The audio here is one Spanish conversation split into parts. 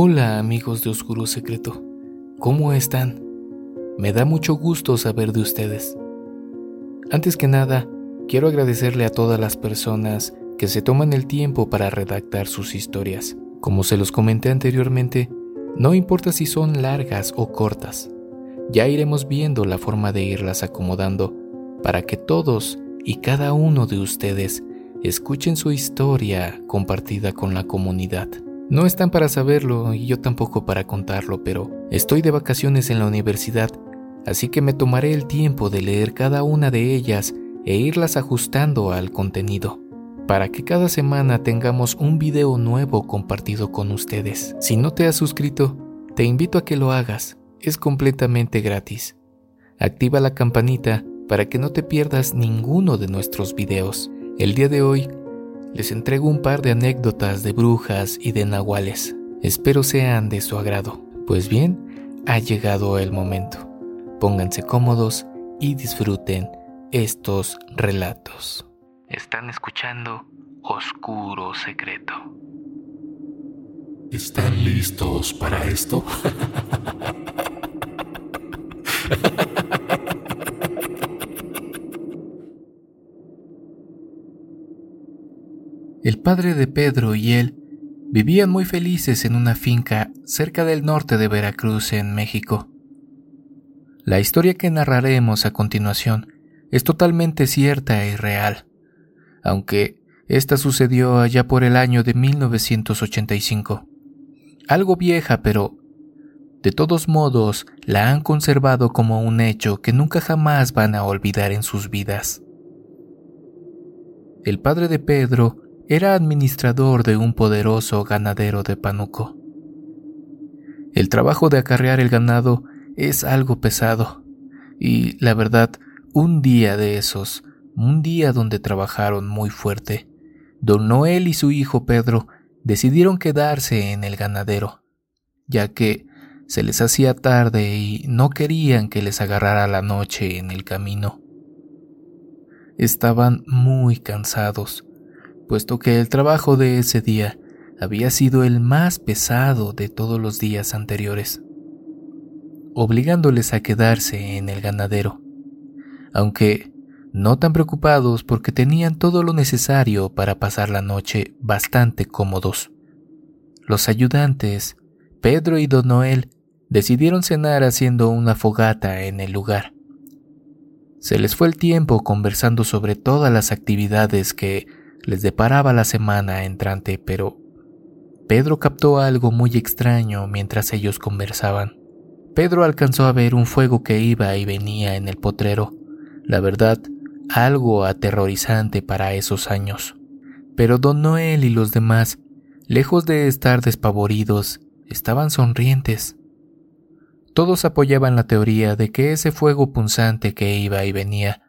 Hola amigos de Oscuro Secreto, ¿cómo están? Me da mucho gusto saber de ustedes. Antes que nada, quiero agradecerle a todas las personas que se toman el tiempo para redactar sus historias. Como se los comenté anteriormente, no importa si son largas o cortas, ya iremos viendo la forma de irlas acomodando para que todos y cada uno de ustedes escuchen su historia compartida con la comunidad. No están para saberlo y yo tampoco para contarlo, pero estoy de vacaciones en la universidad, así que me tomaré el tiempo de leer cada una de ellas e irlas ajustando al contenido, para que cada semana tengamos un video nuevo compartido con ustedes. Si no te has suscrito, te invito a que lo hagas, es completamente gratis. Activa la campanita para que no te pierdas ninguno de nuestros videos. El día de hoy les entrego un par de anécdotas de brujas y de nahuales. Espero sean de su agrado. Pues bien, ha llegado el momento. Pónganse cómodos y disfruten estos relatos. Están escuchando Oscuro Secreto. ¿Están listos para esto? El padre de Pedro y él vivían muy felices en una finca cerca del norte de Veracruz, en México. La historia que narraremos a continuación es totalmente cierta y real, aunque esta sucedió allá por el año de 1985. Algo vieja, pero de todos modos la han conservado como un hecho que nunca jamás van a olvidar en sus vidas. El padre de Pedro era administrador de un poderoso ganadero de Panuco. El trabajo de acarrear el ganado es algo pesado, y la verdad, un día de esos, un día donde trabajaron muy fuerte, don Noel y su hijo Pedro decidieron quedarse en el ganadero, ya que se les hacía tarde y no querían que les agarrara la noche en el camino. Estaban muy cansados puesto que el trabajo de ese día había sido el más pesado de todos los días anteriores, obligándoles a quedarse en el ganadero, aunque no tan preocupados porque tenían todo lo necesario para pasar la noche bastante cómodos. Los ayudantes, Pedro y Don Noel, decidieron cenar haciendo una fogata en el lugar. Se les fue el tiempo conversando sobre todas las actividades que les deparaba la semana entrante, pero Pedro captó algo muy extraño mientras ellos conversaban. Pedro alcanzó a ver un fuego que iba y venía en el potrero, la verdad, algo aterrorizante para esos años. Pero don Noel y los demás, lejos de estar despavoridos, estaban sonrientes. Todos apoyaban la teoría de que ese fuego punzante que iba y venía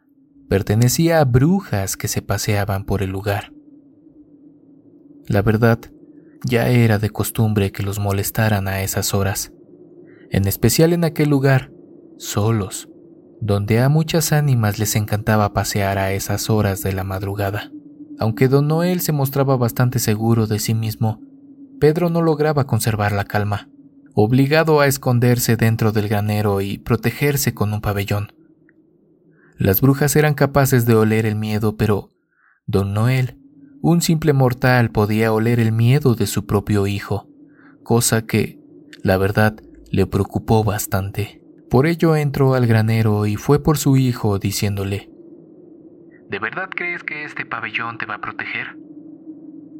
pertenecía a brujas que se paseaban por el lugar. La verdad, ya era de costumbre que los molestaran a esas horas, en especial en aquel lugar, solos, donde a muchas ánimas les encantaba pasear a esas horas de la madrugada. Aunque don Noel se mostraba bastante seguro de sí mismo, Pedro no lograba conservar la calma, obligado a esconderse dentro del granero y protegerse con un pabellón. Las brujas eran capaces de oler el miedo, pero don Noel, un simple mortal, podía oler el miedo de su propio hijo, cosa que, la verdad, le preocupó bastante. Por ello entró al granero y fue por su hijo, diciéndole, ¿De verdad crees que este pabellón te va a proteger?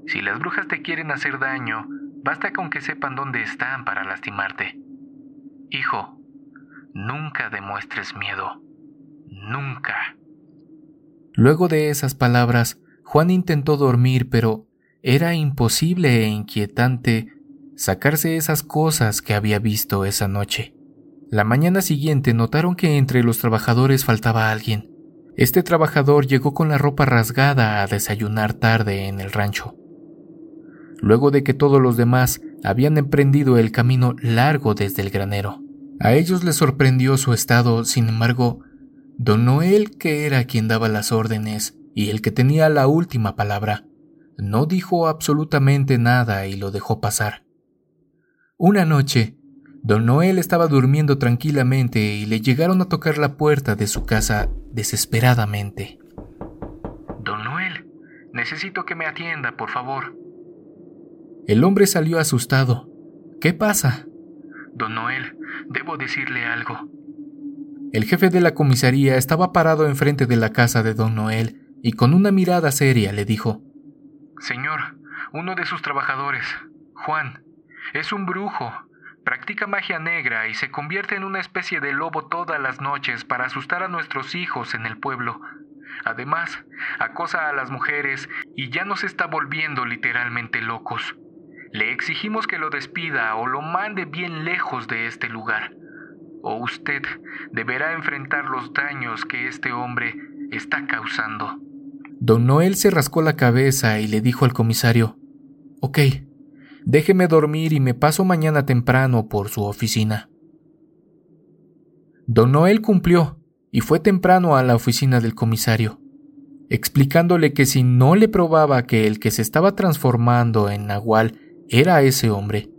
Si las brujas te quieren hacer daño, basta con que sepan dónde están para lastimarte. Hijo, nunca demuestres miedo nunca. Luego de esas palabras, Juan intentó dormir, pero era imposible e inquietante sacarse esas cosas que había visto esa noche. La mañana siguiente notaron que entre los trabajadores faltaba alguien. Este trabajador llegó con la ropa rasgada a desayunar tarde en el rancho. Luego de que todos los demás habían emprendido el camino largo desde el granero. A ellos les sorprendió su estado, sin embargo, Don Noel, que era quien daba las órdenes y el que tenía la última palabra, no dijo absolutamente nada y lo dejó pasar. Una noche, don Noel estaba durmiendo tranquilamente y le llegaron a tocar la puerta de su casa desesperadamente. Don Noel, necesito que me atienda, por favor. El hombre salió asustado. ¿Qué pasa? Don Noel, debo decirle algo. El jefe de la comisaría estaba parado enfrente de la casa de don Noel y con una mirada seria le dijo, Señor, uno de sus trabajadores, Juan, es un brujo. Practica magia negra y se convierte en una especie de lobo todas las noches para asustar a nuestros hijos en el pueblo. Además, acosa a las mujeres y ya nos está volviendo literalmente locos. Le exigimos que lo despida o lo mande bien lejos de este lugar. O usted deberá enfrentar los daños que este hombre está causando. Don Noel se rascó la cabeza y le dijo al comisario, Ok, déjeme dormir y me paso mañana temprano por su oficina. Don Noel cumplió y fue temprano a la oficina del comisario, explicándole que si no le probaba que el que se estaba transformando en Nahual era ese hombre.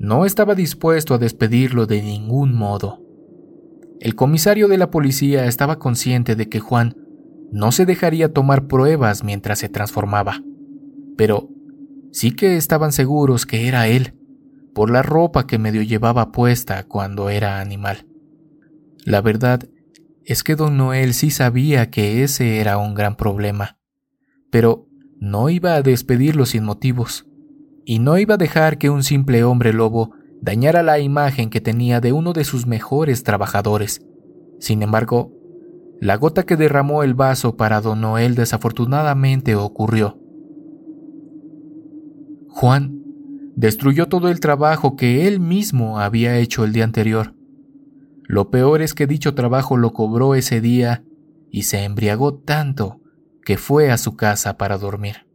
No estaba dispuesto a despedirlo de ningún modo. El comisario de la policía estaba consciente de que Juan no se dejaría tomar pruebas mientras se transformaba, pero sí que estaban seguros que era él, por la ropa que medio llevaba puesta cuando era animal. La verdad es que don Noel sí sabía que ese era un gran problema, pero no iba a despedirlo sin motivos y no iba a dejar que un simple hombre lobo dañara la imagen que tenía de uno de sus mejores trabajadores. Sin embargo, la gota que derramó el vaso para don Noel desafortunadamente ocurrió. Juan destruyó todo el trabajo que él mismo había hecho el día anterior. Lo peor es que dicho trabajo lo cobró ese día y se embriagó tanto que fue a su casa para dormir.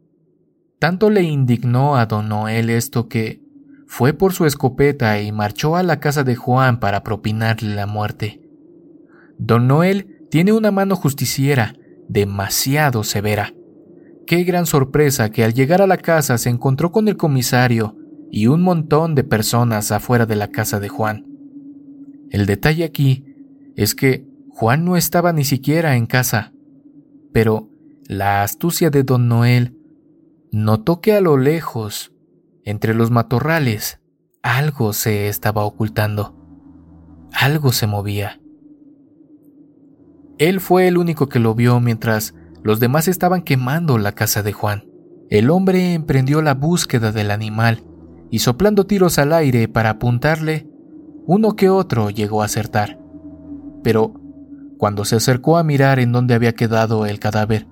Tanto le indignó a don Noel esto que fue por su escopeta y marchó a la casa de Juan para propinarle la muerte. Don Noel tiene una mano justiciera demasiado severa. Qué gran sorpresa que al llegar a la casa se encontró con el comisario y un montón de personas afuera de la casa de Juan. El detalle aquí es que Juan no estaba ni siquiera en casa, pero la astucia de don Noel notó que a lo lejos, entre los matorrales, algo se estaba ocultando. Algo se movía. Él fue el único que lo vio mientras los demás estaban quemando la casa de Juan. El hombre emprendió la búsqueda del animal y soplando tiros al aire para apuntarle, uno que otro llegó a acertar. Pero cuando se acercó a mirar en dónde había quedado el cadáver,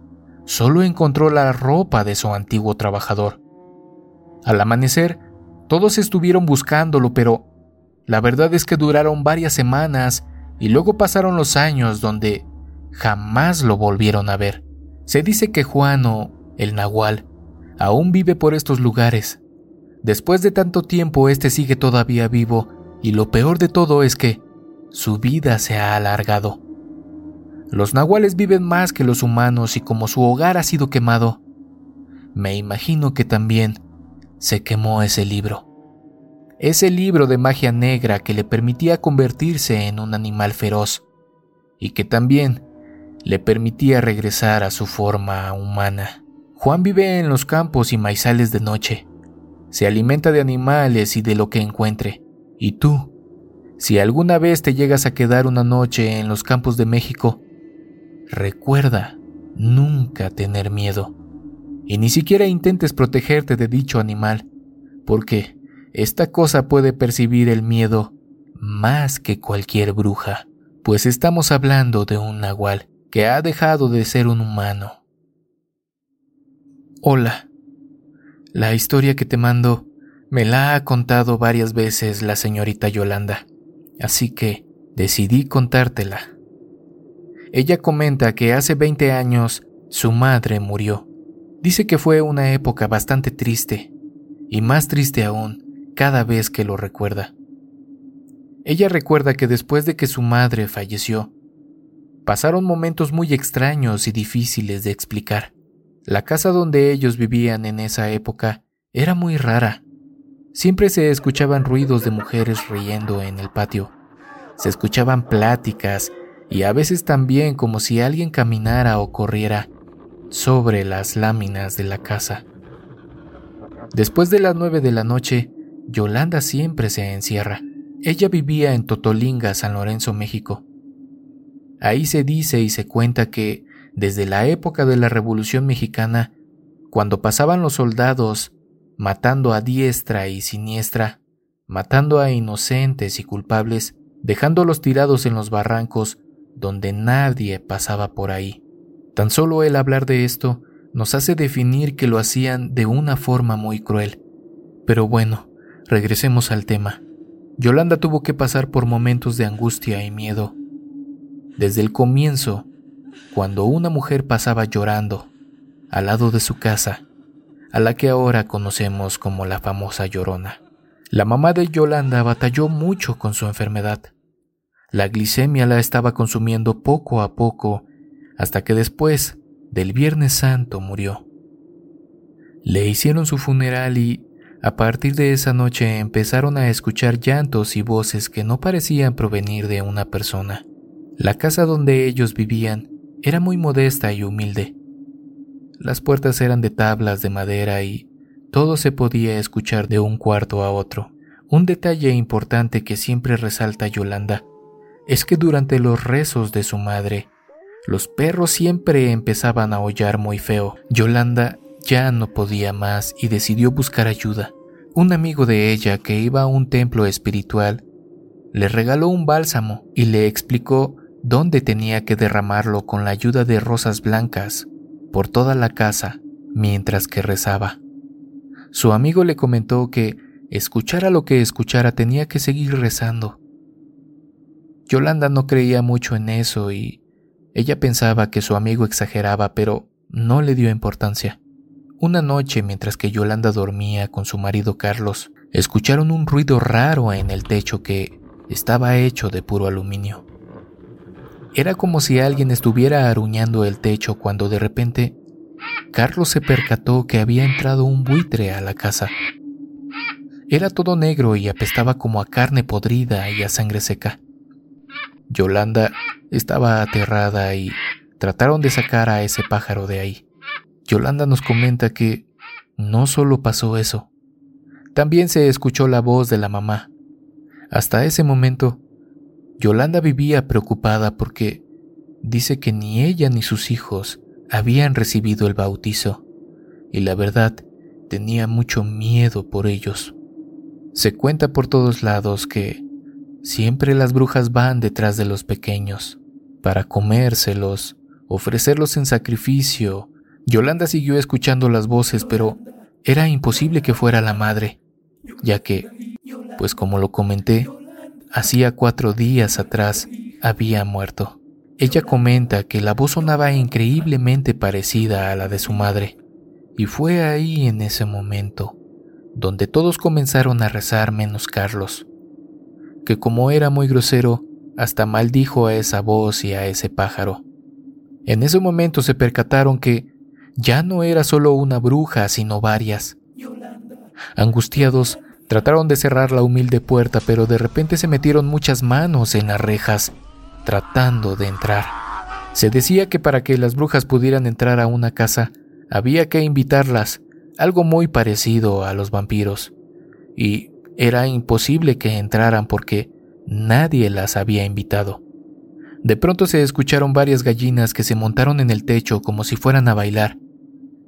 solo encontró la ropa de su antiguo trabajador. Al amanecer, todos estuvieron buscándolo, pero la verdad es que duraron varias semanas y luego pasaron los años donde jamás lo volvieron a ver. Se dice que Juano, el Nahual, aún vive por estos lugares. Después de tanto tiempo, este sigue todavía vivo y lo peor de todo es que su vida se ha alargado. Los nahuales viven más que los humanos y como su hogar ha sido quemado, me imagino que también se quemó ese libro. Ese libro de magia negra que le permitía convertirse en un animal feroz y que también le permitía regresar a su forma humana. Juan vive en los campos y maizales de noche. Se alimenta de animales y de lo que encuentre. Y tú, si alguna vez te llegas a quedar una noche en los campos de México, Recuerda nunca tener miedo y ni siquiera intentes protegerte de dicho animal, porque esta cosa puede percibir el miedo más que cualquier bruja, pues estamos hablando de un nahual que ha dejado de ser un humano. Hola. La historia que te mando me la ha contado varias veces la señorita Yolanda, así que decidí contártela. Ella comenta que hace 20 años su madre murió. Dice que fue una época bastante triste, y más triste aún cada vez que lo recuerda. Ella recuerda que después de que su madre falleció, pasaron momentos muy extraños y difíciles de explicar. La casa donde ellos vivían en esa época era muy rara. Siempre se escuchaban ruidos de mujeres riendo en el patio. Se escuchaban pláticas y a veces también como si alguien caminara o corriera sobre las láminas de la casa. Después de las nueve de la noche, Yolanda siempre se encierra. Ella vivía en Totolinga, San Lorenzo, México. Ahí se dice y se cuenta que, desde la época de la Revolución Mexicana, cuando pasaban los soldados matando a diestra y siniestra, matando a inocentes y culpables, dejándolos tirados en los barrancos donde nadie pasaba por ahí. Tan solo el hablar de esto nos hace definir que lo hacían de una forma muy cruel. Pero bueno, regresemos al tema. Yolanda tuvo que pasar por momentos de angustia y miedo. Desde el comienzo, cuando una mujer pasaba llorando al lado de su casa, a la que ahora conocemos como la famosa Llorona. La mamá de Yolanda batalló mucho con su enfermedad. La glicemia la estaba consumiendo poco a poco hasta que después del Viernes Santo murió. Le hicieron su funeral y a partir de esa noche empezaron a escuchar llantos y voces que no parecían provenir de una persona. La casa donde ellos vivían era muy modesta y humilde. Las puertas eran de tablas de madera y todo se podía escuchar de un cuarto a otro. Un detalle importante que siempre resalta Yolanda es que durante los rezos de su madre, los perros siempre empezaban a aullar muy feo. Yolanda ya no podía más y decidió buscar ayuda. Un amigo de ella que iba a un templo espiritual le regaló un bálsamo y le explicó dónde tenía que derramarlo con la ayuda de rosas blancas por toda la casa mientras que rezaba. Su amigo le comentó que, escuchara lo que escuchara, tenía que seguir rezando. Yolanda no creía mucho en eso y ella pensaba que su amigo exageraba, pero no le dio importancia. Una noche, mientras que Yolanda dormía con su marido Carlos, escucharon un ruido raro en el techo que estaba hecho de puro aluminio. Era como si alguien estuviera aruñando el techo cuando de repente Carlos se percató que había entrado un buitre a la casa. Era todo negro y apestaba como a carne podrida y a sangre seca. Yolanda estaba aterrada y trataron de sacar a ese pájaro de ahí. Yolanda nos comenta que no solo pasó eso, también se escuchó la voz de la mamá. Hasta ese momento, Yolanda vivía preocupada porque dice que ni ella ni sus hijos habían recibido el bautizo, y la verdad tenía mucho miedo por ellos. Se cuenta por todos lados que siempre las brujas van detrás de los pequeños, para comérselos, ofrecerlos en sacrificio. Yolanda siguió escuchando las voces, pero era imposible que fuera la madre, ya que, pues como lo comenté, hacía cuatro días atrás había muerto. Ella comenta que la voz sonaba increíblemente parecida a la de su madre, y fue ahí en ese momento donde todos comenzaron a rezar menos Carlos, que como era muy grosero, hasta maldijo a esa voz y a ese pájaro. En ese momento se percataron que ya no era solo una bruja, sino varias. Angustiados, Trataron de cerrar la humilde puerta, pero de repente se metieron muchas manos en las rejas, tratando de entrar. Se decía que para que las brujas pudieran entrar a una casa, había que invitarlas, algo muy parecido a los vampiros. Y era imposible que entraran porque nadie las había invitado. De pronto se escucharon varias gallinas que se montaron en el techo como si fueran a bailar.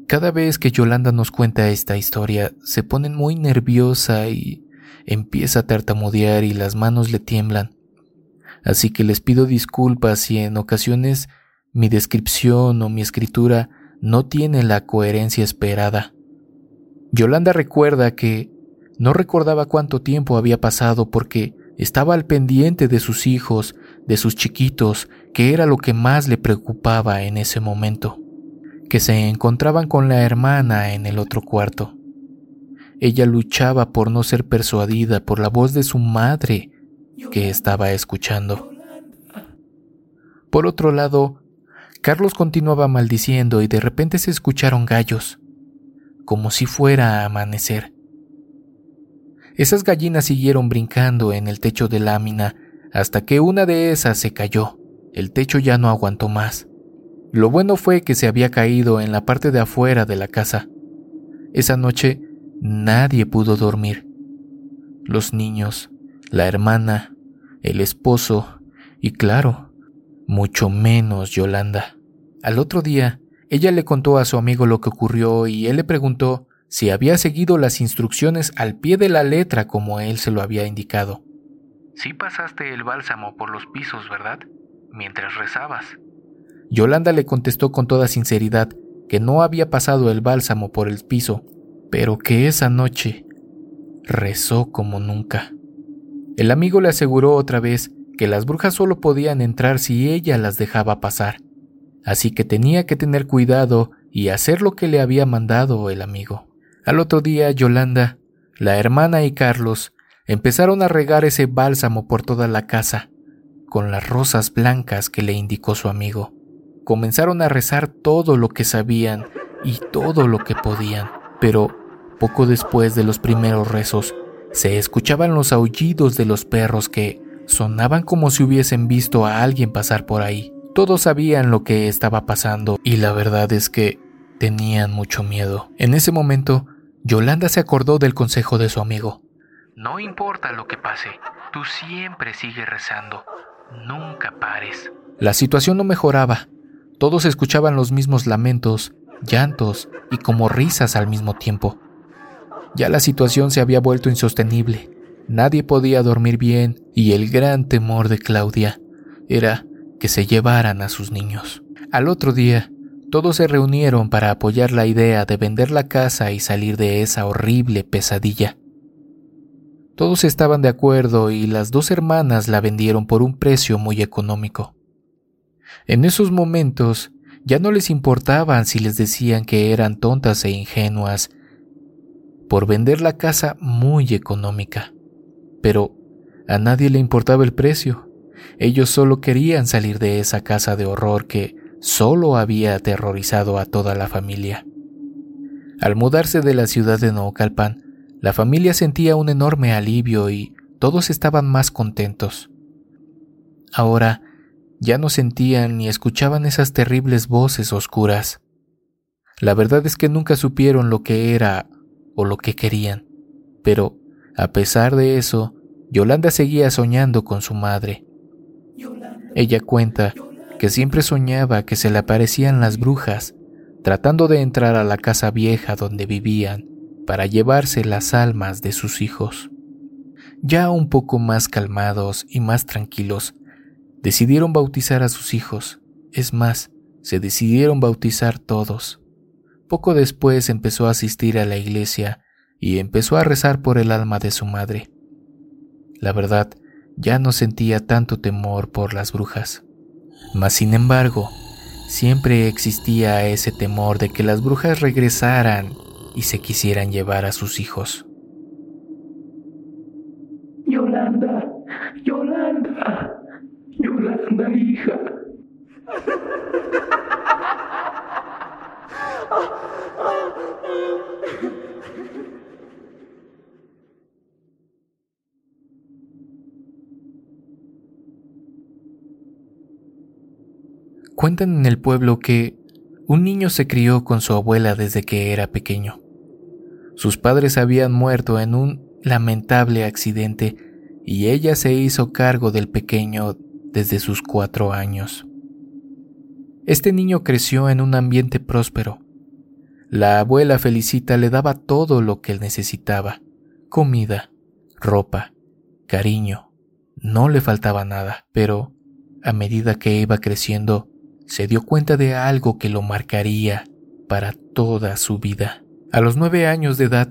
Cada vez que Yolanda nos cuenta esta historia, se pone muy nerviosa y empieza a tartamudear y las manos le tiemblan. Así que les pido disculpas si en ocasiones mi descripción o mi escritura no tiene la coherencia esperada. Yolanda recuerda que no recordaba cuánto tiempo había pasado porque estaba al pendiente de sus hijos, de sus chiquitos, que era lo que más le preocupaba en ese momento que se encontraban con la hermana en el otro cuarto. Ella luchaba por no ser persuadida por la voz de su madre que estaba escuchando. Por otro lado, Carlos continuaba maldiciendo y de repente se escucharon gallos, como si fuera a amanecer. Esas gallinas siguieron brincando en el techo de lámina hasta que una de esas se cayó. El techo ya no aguantó más. Lo bueno fue que se había caído en la parte de afuera de la casa. Esa noche nadie pudo dormir. Los niños, la hermana, el esposo y claro, mucho menos Yolanda. Al otro día, ella le contó a su amigo lo que ocurrió y él le preguntó si había seguido las instrucciones al pie de la letra como él se lo había indicado. Sí pasaste el bálsamo por los pisos, ¿verdad? Mientras rezabas. Yolanda le contestó con toda sinceridad que no había pasado el bálsamo por el piso, pero que esa noche rezó como nunca. El amigo le aseguró otra vez que las brujas solo podían entrar si ella las dejaba pasar, así que tenía que tener cuidado y hacer lo que le había mandado el amigo. Al otro día, Yolanda, la hermana y Carlos empezaron a regar ese bálsamo por toda la casa, con las rosas blancas que le indicó su amigo. Comenzaron a rezar todo lo que sabían y todo lo que podían, pero poco después de los primeros rezos, se escuchaban los aullidos de los perros que sonaban como si hubiesen visto a alguien pasar por ahí. Todos sabían lo que estaba pasando y la verdad es que tenían mucho miedo. En ese momento, Yolanda se acordó del consejo de su amigo. No importa lo que pase, tú siempre sigues rezando. Nunca pares. La situación no mejoraba. Todos escuchaban los mismos lamentos, llantos y como risas al mismo tiempo. Ya la situación se había vuelto insostenible. Nadie podía dormir bien y el gran temor de Claudia era que se llevaran a sus niños. Al otro día, todos se reunieron para apoyar la idea de vender la casa y salir de esa horrible pesadilla. Todos estaban de acuerdo y las dos hermanas la vendieron por un precio muy económico. En esos momentos ya no les importaban si les decían que eran tontas e ingenuas por vender la casa muy económica. Pero a nadie le importaba el precio. Ellos solo querían salir de esa casa de horror que solo había aterrorizado a toda la familia. Al mudarse de la ciudad de Naucalpan, la familia sentía un enorme alivio y todos estaban más contentos. Ahora ya no sentían ni escuchaban esas terribles voces oscuras. La verdad es que nunca supieron lo que era o lo que querían, pero a pesar de eso, Yolanda seguía soñando con su madre. Ella cuenta que siempre soñaba que se le aparecían las brujas, tratando de entrar a la casa vieja donde vivían para llevarse las almas de sus hijos. Ya un poco más calmados y más tranquilos, decidieron bautizar a sus hijos. Es más, se decidieron bautizar todos. Poco después empezó a asistir a la iglesia y empezó a rezar por el alma de su madre. La verdad, ya no sentía tanto temor por las brujas. Mas, sin embargo, siempre existía ese temor de que las brujas regresaran y se quisieran llevar a sus hijos. Yolanda, Yolanda, Yolanda, hija. Cuentan en el pueblo que un niño se crió con su abuela desde que era pequeño. Sus padres habían muerto en un lamentable accidente y ella se hizo cargo del pequeño desde sus cuatro años. Este niño creció en un ambiente próspero. La abuela Felicita le daba todo lo que él necesitaba, comida, ropa, cariño. No le faltaba nada, pero a medida que iba creciendo, se dio cuenta de algo que lo marcaría para toda su vida. A los nueve años de edad,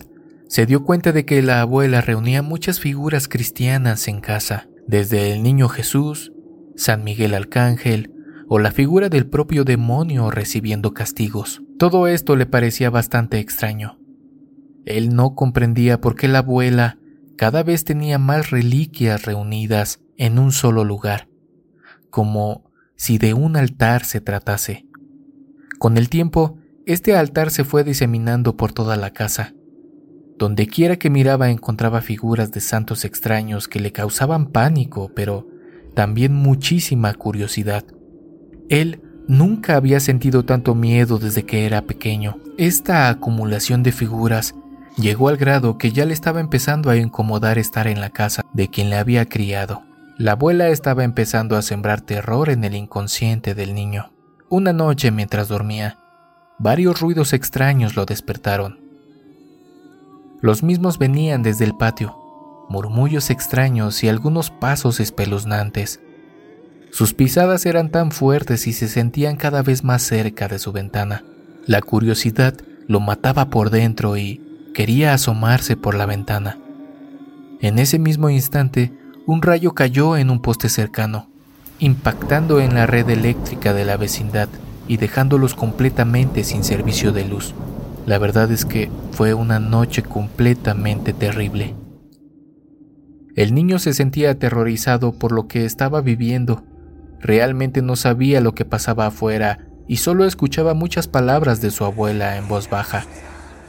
se dio cuenta de que la abuela reunía muchas figuras cristianas en casa, desde el niño Jesús, San Miguel Arcángel o la figura del propio demonio recibiendo castigos. Todo esto le parecía bastante extraño. Él no comprendía por qué la abuela cada vez tenía más reliquias reunidas en un solo lugar, como si de un altar se tratase. Con el tiempo, este altar se fue diseminando por toda la casa. Donde quiera que miraba encontraba figuras de santos extraños que le causaban pánico, pero también muchísima curiosidad. Él nunca había sentido tanto miedo desde que era pequeño. Esta acumulación de figuras llegó al grado que ya le estaba empezando a incomodar estar en la casa de quien le había criado. La abuela estaba empezando a sembrar terror en el inconsciente del niño. Una noche mientras dormía, varios ruidos extraños lo despertaron. Los mismos venían desde el patio, murmullos extraños y algunos pasos espeluznantes. Sus pisadas eran tan fuertes y se sentían cada vez más cerca de su ventana. La curiosidad lo mataba por dentro y quería asomarse por la ventana. En ese mismo instante, un rayo cayó en un poste cercano, impactando en la red eléctrica de la vecindad y dejándolos completamente sin servicio de luz. La verdad es que fue una noche completamente terrible. El niño se sentía aterrorizado por lo que estaba viviendo. Realmente no sabía lo que pasaba afuera y solo escuchaba muchas palabras de su abuela en voz baja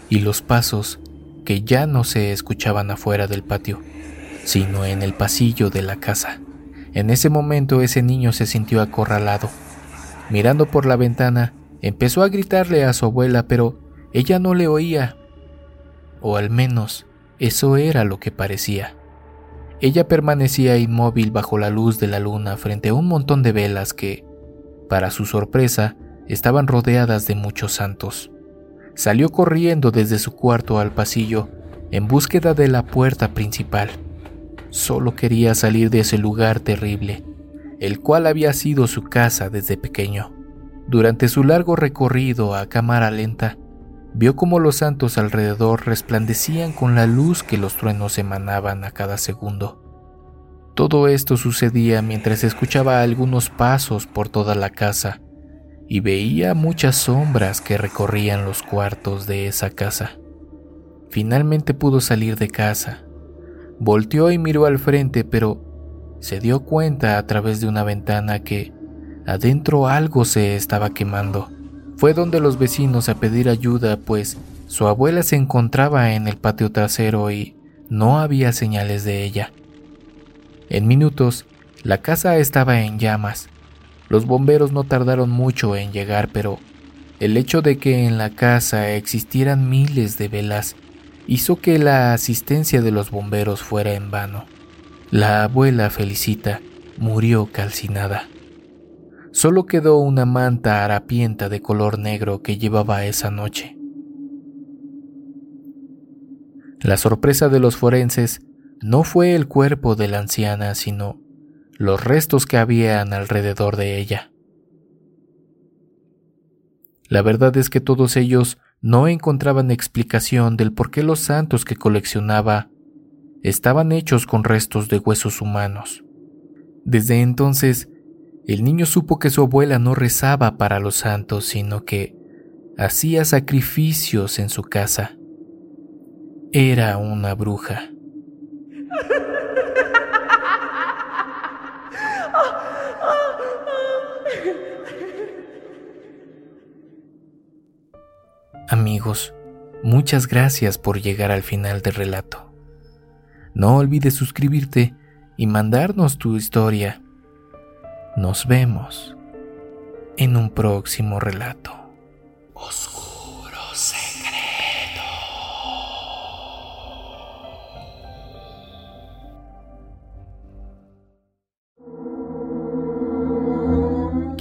y los pasos que ya no se escuchaban afuera del patio, sino en el pasillo de la casa. En ese momento ese niño se sintió acorralado. Mirando por la ventana, empezó a gritarle a su abuela, pero ella no le oía, o al menos eso era lo que parecía. Ella permanecía inmóvil bajo la luz de la luna frente a un montón de velas que, para su sorpresa, estaban rodeadas de muchos santos. Salió corriendo desde su cuarto al pasillo en búsqueda de la puerta principal. Solo quería salir de ese lugar terrible, el cual había sido su casa desde pequeño. Durante su largo recorrido a cámara lenta, vio como los santos alrededor resplandecían con la luz que los truenos emanaban a cada segundo. Todo esto sucedía mientras escuchaba algunos pasos por toda la casa y veía muchas sombras que recorrían los cuartos de esa casa. Finalmente pudo salir de casa. Volteó y miró al frente, pero se dio cuenta a través de una ventana que adentro algo se estaba quemando. Fue donde los vecinos a pedir ayuda, pues su abuela se encontraba en el patio trasero y no había señales de ella. En minutos, la casa estaba en llamas. Los bomberos no tardaron mucho en llegar, pero el hecho de que en la casa existieran miles de velas hizo que la asistencia de los bomberos fuera en vano. La abuela Felicita murió calcinada. Solo quedó una manta harapienta de color negro que llevaba esa noche. La sorpresa de los forenses no fue el cuerpo de la anciana, sino los restos que habían alrededor de ella. La verdad es que todos ellos no encontraban explicación del por qué los santos que coleccionaba estaban hechos con restos de huesos humanos. Desde entonces, el niño supo que su abuela no rezaba para los santos, sino que hacía sacrificios en su casa. Era una bruja. Amigos, muchas gracias por llegar al final del relato. No olvides suscribirte y mandarnos tu historia nos vemos en un próximo relato. Oscuro